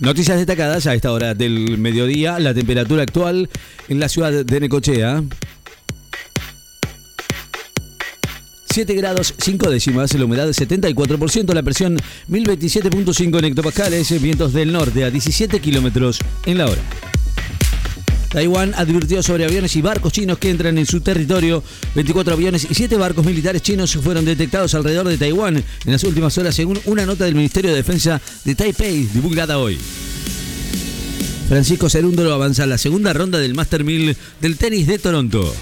Noticias destacadas a esta hora del mediodía. La temperatura actual en la ciudad de Necochea. 7 grados 5 décimas, la humedad 74%, la presión 1027.5 en hectopascales, vientos del norte a 17 kilómetros en la hora. Taiwán advirtió sobre aviones y barcos chinos que entran en su territorio. 24 aviones y 7 barcos militares chinos fueron detectados alrededor de Taiwán en las últimas horas, según una nota del Ministerio de Defensa de Taipei divulgada hoy. Francisco Cerúndolo avanza a la segunda ronda del Master 1000 del tenis de Toronto.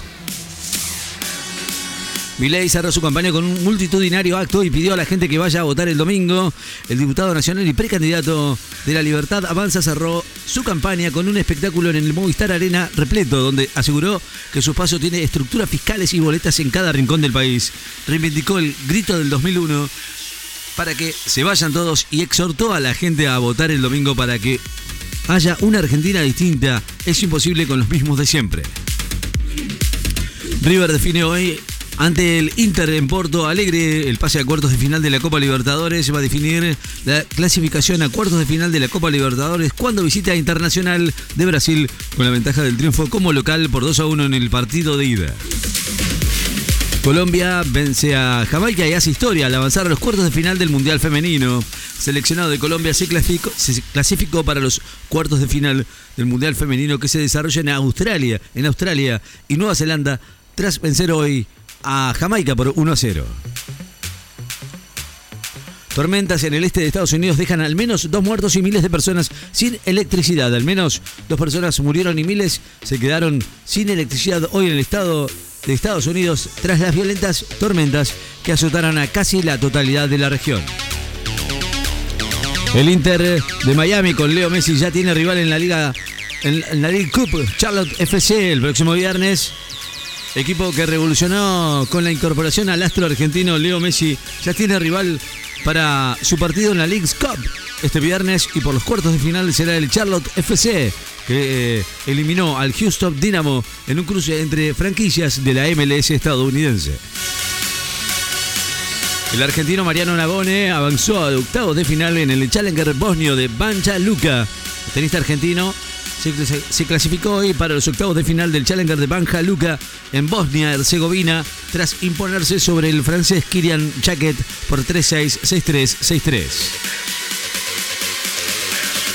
Milei cerró su campaña con un multitudinario acto y pidió a la gente que vaya a votar el domingo. El diputado nacional y precandidato de la Libertad Avanza cerró su campaña con un espectáculo en el Movistar Arena repleto, donde aseguró que su paso tiene estructuras fiscales y boletas en cada rincón del país. Reivindicó el grito del 2001 para que se vayan todos y exhortó a la gente a votar el domingo para que haya una Argentina distinta. Es imposible con los mismos de siempre. River define hoy ante el Inter en Porto Alegre, el pase a cuartos de final de la Copa Libertadores va a definir la clasificación a cuartos de final de la Copa Libertadores cuando visita a Internacional de Brasil con la ventaja del triunfo como local por 2 a 1 en el partido de ida. Colombia vence a Jamaica y hace historia al avanzar a los cuartos de final del Mundial Femenino. Seleccionado de Colombia se clasificó, se clasificó, para los cuartos de final del Mundial Femenino que se desarrolla en Australia, en Australia y Nueva Zelanda tras vencer hoy a Jamaica por 1 a 0. Tormentas en el este de Estados Unidos dejan al menos dos muertos y miles de personas sin electricidad. Al menos dos personas murieron y miles se quedaron sin electricidad hoy en el estado de Estados Unidos tras las violentas tormentas que azotaron a casi la totalidad de la región. El Inter de Miami con Leo Messi ya tiene rival en la liga en la League Cup Charlotte FC el próximo viernes Equipo que revolucionó con la incorporación al astro argentino Leo Messi, ya tiene rival para su partido en la League's Cup este viernes y por los cuartos de final será el Charlotte FC que eh, eliminó al Houston Dynamo en un cruce entre franquicias de la MLS estadounidense. El argentino Mariano Nagone avanzó a octavos de final en el Challenger bosnio de Banja Luka. El tenista argentino se, clasificó hoy para los octavos de final del Challenger de Banja Luka en Bosnia-Herzegovina tras imponerse sobre el francés Kirian Chaket por 3-6, 6-3, 6-3.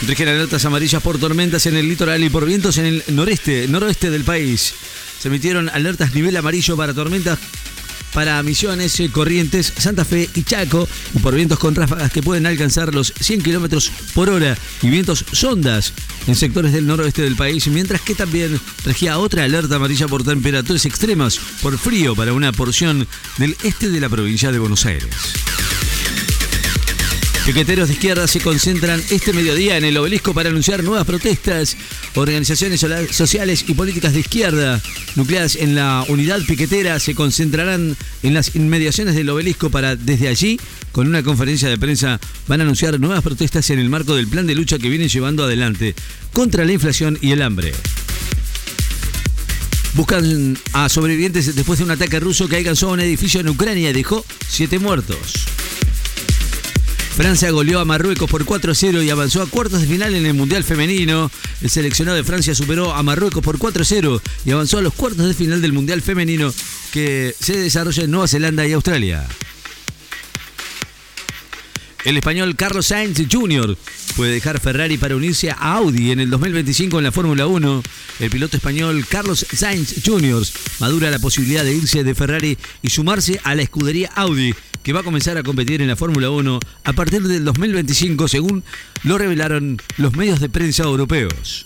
Rigen alertas amarillas por tormentas en el litoral y por vientos en el noreste, noroeste del país. Se emitieron alertas nivel amarillo para tormentas para Misiones, eh, Corrientes, Santa Fe y Chaco, y por vientos con ráfagas que pueden alcanzar los 100 kilómetros por hora y vientos sondas en sectores del noroeste del país, mientras que también regía otra alerta amarilla por temperaturas extremas por frío para una porción del este de la provincia de Buenos Aires. Piqueteros de izquierda se concentran este mediodía en el obelisco para anunciar nuevas protestas. Organizaciones sociales y políticas de izquierda nucleadas en la unidad piquetera se concentrarán en las inmediaciones del obelisco para desde allí, con una conferencia de prensa, van a anunciar nuevas protestas en el marco del plan de lucha que vienen llevando adelante contra la inflación y el hambre. Buscan a sobrevivientes después de un ataque ruso que alcanzó un edificio en Ucrania y dejó siete muertos. Francia goleó a Marruecos por 4-0 y avanzó a cuartos de final en el Mundial Femenino. El seleccionado de Francia superó a Marruecos por 4-0 y avanzó a los cuartos de final del Mundial Femenino que se desarrolla en Nueva Zelanda y Australia. El español Carlos Sainz Jr. puede dejar Ferrari para unirse a Audi en el 2025 en la Fórmula 1. El piloto español Carlos Sainz Jr. madura la posibilidad de irse de Ferrari y sumarse a la escudería Audi, que va a comenzar a competir en la Fórmula 1 a partir del 2025, según lo revelaron los medios de prensa europeos.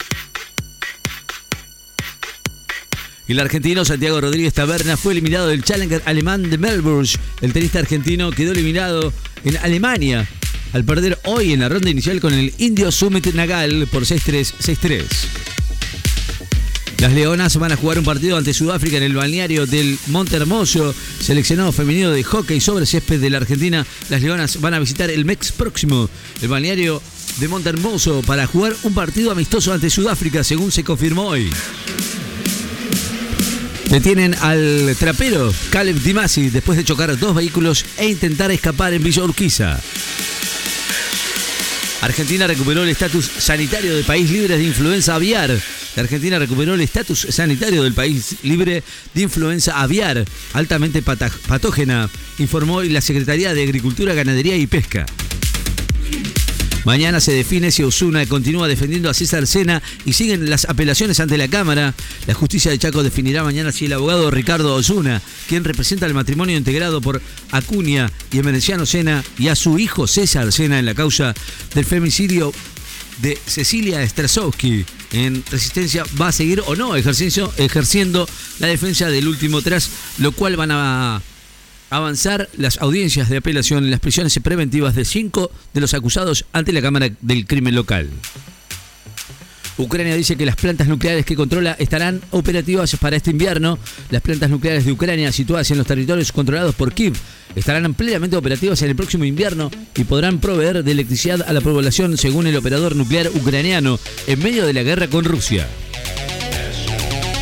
El argentino Santiago Rodríguez Taberna fue eliminado del Challenger alemán de Melbourne. El tenista argentino quedó eliminado en Alemania al perder hoy en la ronda inicial con el indio Summit Nagal por 6-3, 6-3. Las Leonas van a jugar un partido ante Sudáfrica en el balneario del Monte Hermoso, seleccionado femenino de hockey sobre césped de la Argentina. Las Leonas van a visitar el mes próximo, el balneario de Monte Hermoso, para jugar un partido amistoso ante Sudáfrica, según se confirmó hoy. Detienen al trapero Caleb Dimasi después de chocar dos vehículos e intentar escapar en Villa Urquiza. Argentina recuperó el estatus sanitario de país libre de influenza aviar. Argentina recuperó el estatus sanitario del país libre de influenza aviar, altamente patógena, informó la Secretaría de Agricultura, Ganadería y Pesca. Mañana se define si Osuna continúa defendiendo a César Sena y siguen las apelaciones ante la Cámara. La justicia de Chaco definirá mañana si el abogado Ricardo Osuna, quien representa el matrimonio integrado por Acuña y Emerenciano Sena y a su hijo César Sena en la causa del femicidio de Cecilia Strasowski en resistencia va a seguir o no ejerciendo, ejerciendo la defensa del último tras lo cual van a avanzar las audiencias de apelación en las prisiones preventivas de cinco de los acusados ante la Cámara del Crimen Local. Ucrania dice que las plantas nucleares que controla estarán operativas para este invierno. Las plantas nucleares de Ucrania situadas en los territorios controlados por Kiev estarán plenamente operativas en el próximo invierno y podrán proveer de electricidad a la población según el operador nuclear ucraniano en medio de la guerra con Rusia.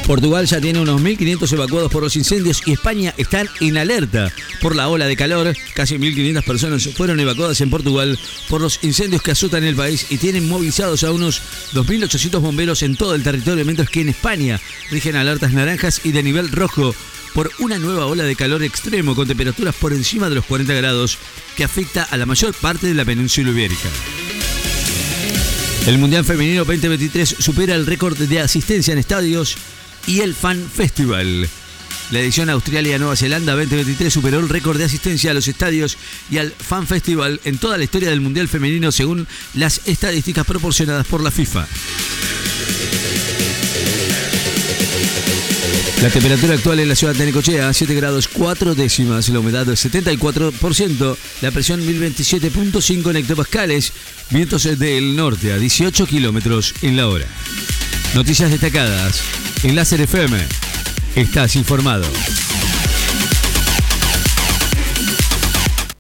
Portugal ya tiene unos 1.500 evacuados por los incendios y España está en alerta por la ola de calor. Casi 1.500 personas fueron evacuadas en Portugal por los incendios que azotan el país y tienen movilizados a unos 2.800 bomberos en todo el territorio, mientras que en España rigen alertas naranjas y de nivel rojo por una nueva ola de calor extremo con temperaturas por encima de los 40 grados que afecta a la mayor parte de la península ibérica. El Mundial Femenino 2023 supera el récord de asistencia en estadios y el Fan Festival. La edición Australia-Nueva Zelanda 2023 superó el récord de asistencia a los estadios y al Fan Festival en toda la historia del Mundial Femenino según las estadísticas proporcionadas por la FIFA. La temperatura actual en la ciudad de Necochea, 7 grados 4 décimas, la humedad 74%, la presión 1027.5 en hectopascales, vientos del norte a 18 kilómetros en la hora. Noticias destacadas en Láser FM. Estás informado.